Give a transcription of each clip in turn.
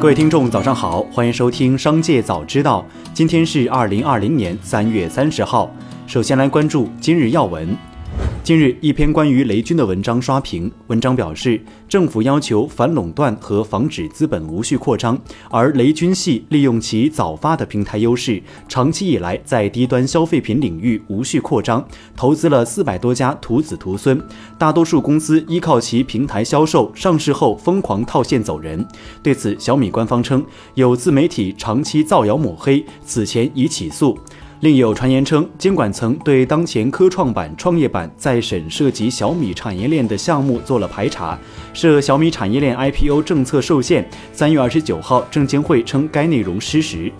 各位听众，早上好，欢迎收听《商界早知道》。今天是二零二零年三月三十号。首先来关注今日要闻。近日，一篇关于雷军的文章刷屏。文章表示，政府要求反垄断和防止资本无序扩张，而雷军系利用其早发的平台优势，长期以来在低端消费品领域无序扩张，投资了四百多家徒子徒孙，大多数公司依靠其平台销售，上市后疯狂套现走人。对此，小米官方称，有自媒体长期造谣抹黑，此前已起诉。另有传言称，监管层对当前科创板、创业板在审涉及小米产业链的项目做了排查，涉小米产业链 IPO 政策受限。三月二十九号，证监会称该内容失实。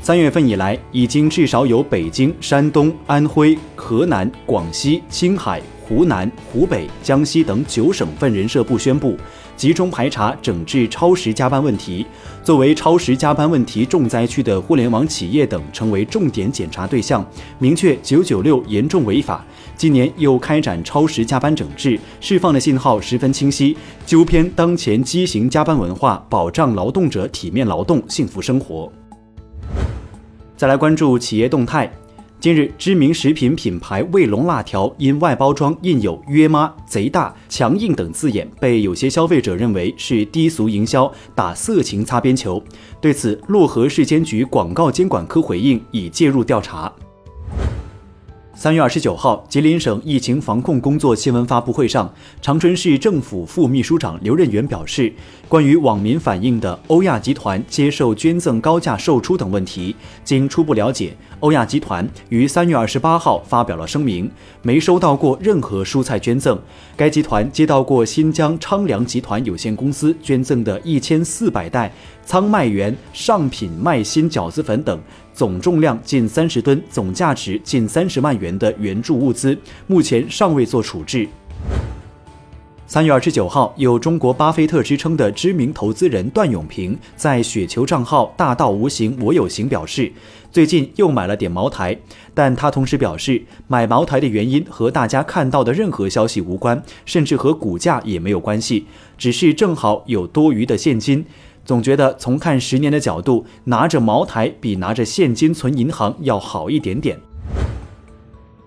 三月份以来，已经至少有北京、山东、安徽、河南、广西、青海。湖南、湖北、江西等九省份人社部宣布，集中排查整治超时加班问题。作为超时加班问题重灾区的互联网企业等，成为重点检查对象。明确“九九六”严重违法。今年又开展超时加班整治，释放的信号十分清晰，纠偏当前畸形加班文化，保障劳动者体面劳动、幸福生活。再来关注企业动态。近日，知名食品品牌卫龙辣条因外包装印有“约妈”“贼大”“强硬”等字眼，被有些消费者认为是低俗营销、打色情擦边球。对此，漯河市监局广告监管科回应，已介入调查。三月二十九号，吉林省疫情防控工作新闻发布会上，长春市政府副秘书长刘任元表示，关于网民反映的欧亚集团接受捐赠高价售出等问题，经初步了解，欧亚集团于三月二十八号发表了声明，没收到过任何蔬菜捐赠。该集团接到过新疆昌良集团有限公司捐赠的一千四百袋仓麦源上品麦芯饺子粉等。总重量近三十吨、总价值近三十万元的援助物资，目前尚未做处置。三月二十九号，有中国巴菲特之称的知名投资人段永平在雪球账号“大道无形我有形”表示，最近又买了点茅台，但他同时表示，买茅台的原因和大家看到的任何消息无关，甚至和股价也没有关系，只是正好有多余的现金。总觉得从看十年的角度，拿着茅台比拿着现金存银行要好一点点。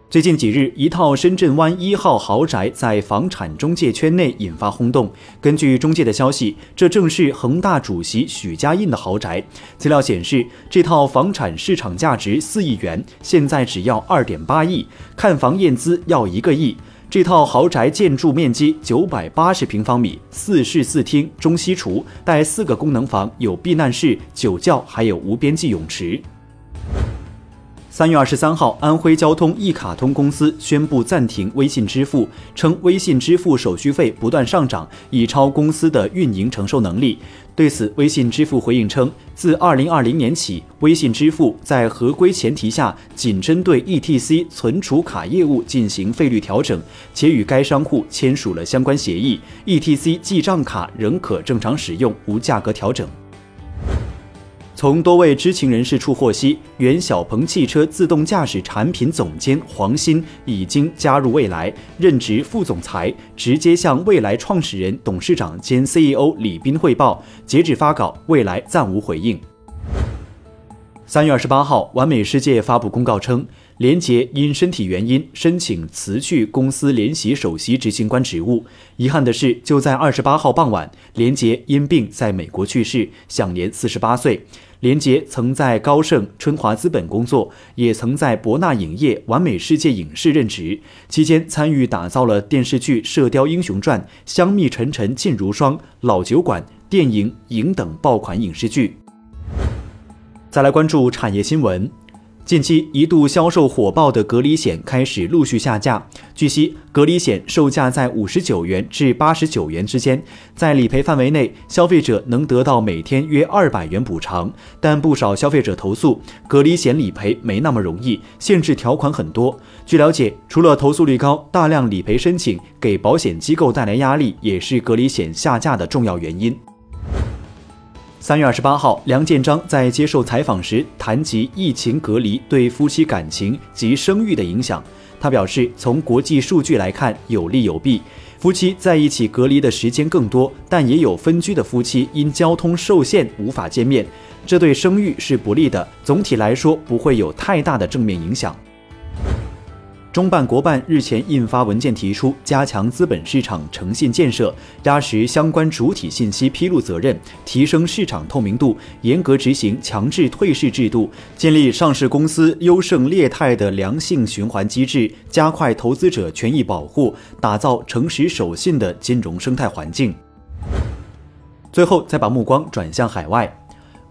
最近几日，一套深圳湾一号豪宅在房产中介圈内引发轰动。根据中介的消息，这正是恒大主席许家印的豪宅。资料显示，这套房产市场价值四亿元，现在只要二点八亿，看房验资要一个亿。这套豪宅建筑面积九百八十平方米，四室四厅，中西厨，带四个功能房，有避难室、酒窖，还有无边际泳池。三月二十三号，安徽交通一卡通公司宣布暂停微信支付，称微信支付手续费不断上涨，已超公司的运营承受能力。对此，微信支付回应称，自二零二零年起，微信支付在合规前提下，仅针对 ETC 存储卡业务进行费率调整，且与该商户签署了相关协议，ETC 记账卡仍可正常使用，无价格调整。从多位知情人士处获悉，原小鹏汽车自动驾驶产品总监黄鑫已经加入蔚来，任职副总裁，直接向蔚来创始人、董事长兼 CEO 李斌汇报。截止发稿，蔚来暂无回应。三月二十八号，完美世界发布公告称。连杰因身体原因申请辞去公司联席首席执行官职务。遗憾的是，就在二十八号傍晚，连杰因病在美国去世，享年四十八岁。连杰曾在高盛、春华资本工作，也曾在博纳影业、完美世界影视任职，期间参与打造了电视剧《射雕英雄传》《香蜜沉沉烬如霜》《老酒馆》电影《影》等爆款影视剧。再来关注产业新闻。近期一度销售火爆的隔离险开始陆续下架。据悉，隔离险售价在五十九元至八十九元之间，在理赔范围内，消费者能得到每天约二百元补偿。但不少消费者投诉，隔离险理赔没那么容易，限制条款很多。据了解，除了投诉率高，大量理赔申请给保险机构带来压力，也是隔离险下架的重要原因。三月二十八号，梁建章在接受采访时谈及疫情隔离对夫妻感情及生育的影响。他表示，从国际数据来看，有利有弊。夫妻在一起隔离的时间更多，但也有分居的夫妻因交通受限无法见面，这对生育是不利的。总体来说，不会有太大的正面影响。中办国办日前印发文件，提出加强资本市场诚信建设，压实相关主体信息披露责任，提升市场透明度，严格执行强制退市制度，建立上市公司优胜劣汰的良性循环机制，加快投资者权益保护，打造诚实守信的金融生态环境。最后，再把目光转向海外。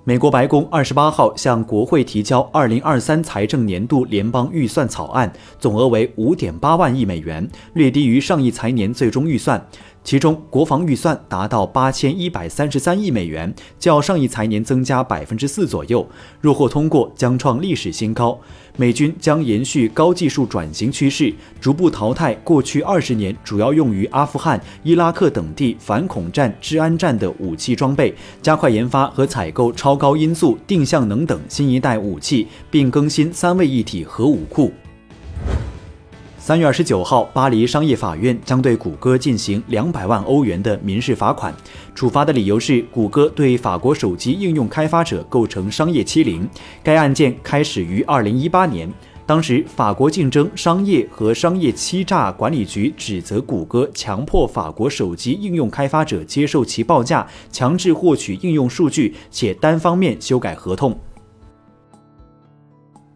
美国白宫二十八号向国会提交二零二三财政年度联邦预算草案，总额为五点八万亿美元，略低于上一财年最终预算。其中，国防预算达到八千一百三十三亿美元，较上一财年增加百分之四左右。若获通过，将创历史新高。美军将延续高技术转型趋势，逐步淘汰过去二十年主要用于阿富汗、伊拉克等地反恐战、治安战的武器装备，加快研发和采购超高音速、定向能等新一代武器，并更新三位一体核武库。三月二十九号，巴黎商业法院将对谷歌进行两百万欧元的民事罚款，处罚的理由是谷歌对法国手机应用开发者构成商业欺凌。该案件开始于二零一八年，当时法国竞争商业和商业欺诈管理局指责谷歌强迫法国手机应用开发者接受其报价，强制获取应用数据，且单方面修改合同。